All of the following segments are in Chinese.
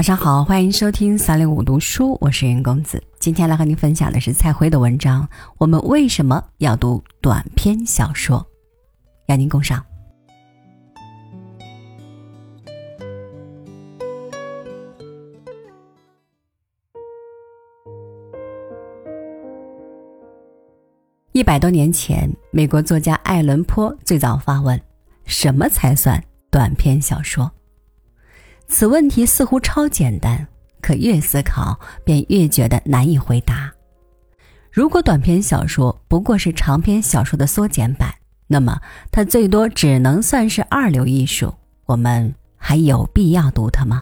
晚上好，欢迎收听三六五读书，我是云公子。今天来和您分享的是蔡辉的文章。我们为什么要读短篇小说？邀您共赏。一百多年前，美国作家爱伦坡最早发问：什么才算短篇小说？此问题似乎超简单，可越思考便越觉得难以回答。如果短篇小说不过是长篇小说的缩减版，那么它最多只能算是二流艺术。我们还有必要读它吗？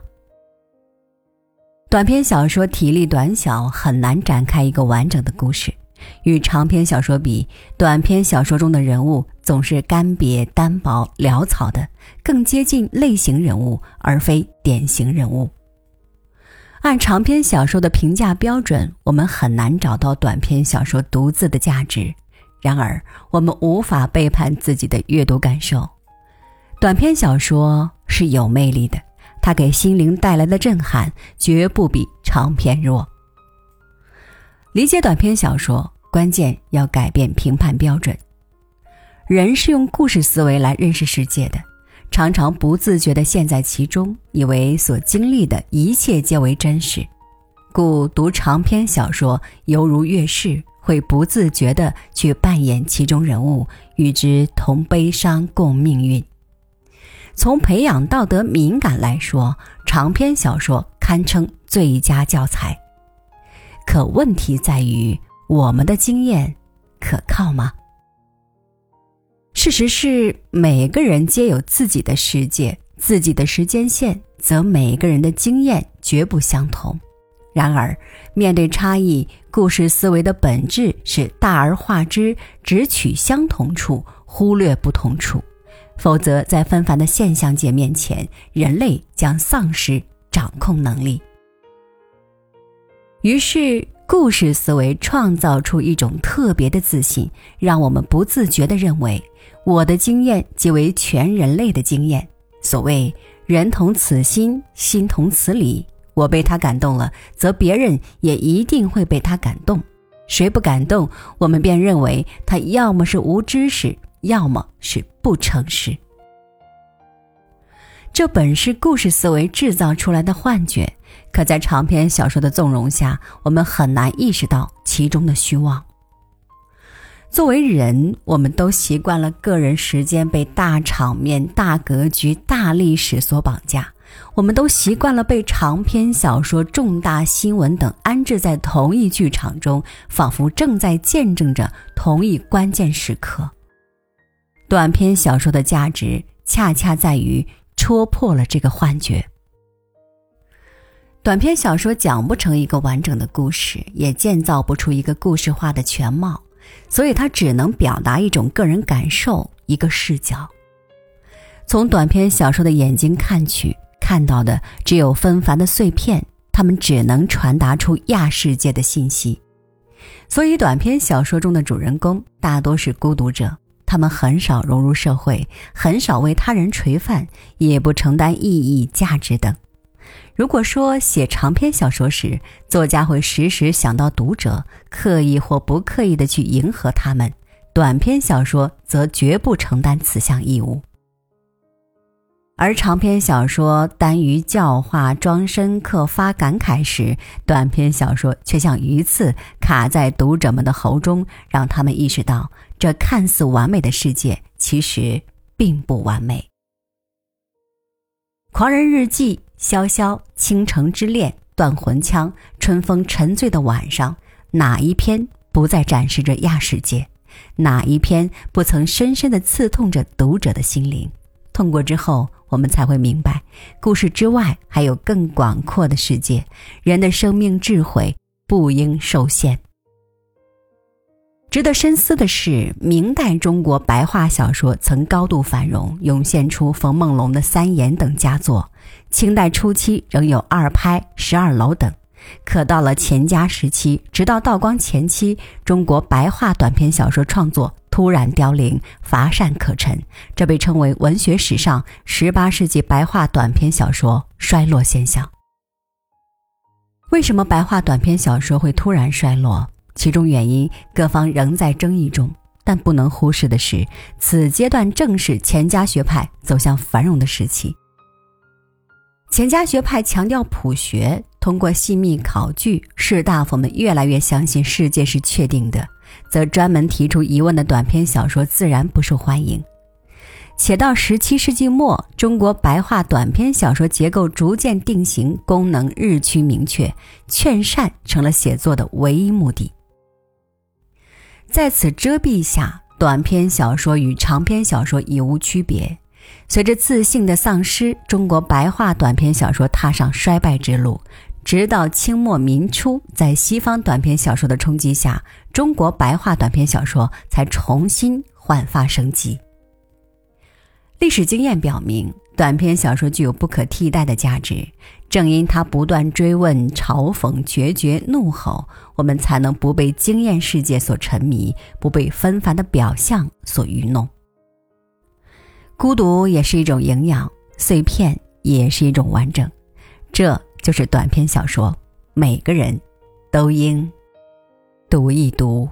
短篇小说体力短小，很难展开一个完整的故事。与长篇小说比，短篇小说中的人物总是干瘪、单薄、潦草的，更接近类型人物而非典型人物。按长篇小说的评价标准，我们很难找到短篇小说独自的价值。然而，我们无法背叛自己的阅读感受。短篇小说是有魅力的，它给心灵带来的震撼绝不比长篇弱。理解短篇小说，关键要改变评判标准。人是用故事思维来认识世界的，常常不自觉地陷在其中，以为所经历的一切皆为真实。故读长篇小说犹如月事，会不自觉地去扮演其中人物，与之同悲伤共命运。从培养道德敏感来说，长篇小说堪称最佳教材。可问题在于，我们的经验可靠吗？事实是，每个人皆有自己的世界、自己的时间线，则每个人的经验绝不相同。然而，面对差异，故事思维的本质是大而化之，只取相同处，忽略不同处。否则，在纷繁的现象界面前，人类将丧失掌控能力。于是，故事思维创造出一种特别的自信，让我们不自觉地认为，我的经验即为全人类的经验。所谓“人同此心，心同此理”，我被他感动了，则别人也一定会被他感动。谁不感动，我们便认为他要么是无知识，要么是不诚实。这本是故事思维制造出来的幻觉。可在长篇小说的纵容下，我们很难意识到其中的虚妄。作为人，我们都习惯了个人时间被大场面、大格局、大历史所绑架；我们都习惯了被长篇小说、重大新闻等安置在同一剧场中，仿佛正在见证着同一关键时刻。短篇小说的价值，恰恰在于戳破了这个幻觉。短篇小说讲不成一个完整的故事，也建造不出一个故事化的全貌，所以它只能表达一种个人感受，一个视角。从短篇小说的眼睛看去，看到的只有纷繁的碎片，它们只能传达出亚世界的信息。所以，短篇小说中的主人公大多是孤独者，他们很少融入社会，很少为他人垂范，也不承担意义、价值等。如果说写长篇小说时，作家会时时想到读者，刻意或不刻意的去迎合他们，短篇小说则绝不承担此项义务。而长篇小说耽于教化、装深刻、发感慨时，短篇小说却像鱼刺卡在读者们的喉中，让他们意识到这看似完美的世界其实并不完美。《狂人日记》。潇潇倾城之恋，断魂枪，春风沉醉的晚上，哪一篇不再展示着亚世界？哪一篇不曾深深的刺痛着读者的心灵？痛过之后，我们才会明白，故事之外还有更广阔的世界。人的生命智慧不应受限。值得深思的是，明代中国白话小说曾高度繁荣，涌现出冯梦龙的《三言》等佳作；清代初期仍有二拍、十二楼等。可到了钱家时期，直到道光前期，中国白话短篇小说创作突然凋零，乏善可陈，这被称为文学史上十八世纪白话短篇小说衰落现象。为什么白话短篇小说会突然衰落？其中原因各方仍在争议中，但不能忽视的是，此阶段正是钱家学派走向繁荣的时期。钱家学派强调朴学，通过细密考据，士大夫们越来越相信世界是确定的，则专门提出疑问的短篇小说自然不受欢迎。且到十七世纪末，中国白话短篇小说结构逐渐定型，功能日趋明确，劝善成了写作的唯一目的。在此遮蔽下，短篇小说与长篇小说已无区别。随着自信的丧失，中国白话短篇小说踏上衰败之路。直到清末民初，在西方短篇小说的冲击下，中国白话短篇小说才重新焕发生机。历史经验表明，短篇小说具有不可替代的价值。正因他不断追问、嘲讽、决绝、怒吼，我们才能不被经验世界所沉迷，不被纷繁的表象所愚弄。孤独也是一种营养，碎片也是一种完整。这就是短篇小说，每个人都应读一读。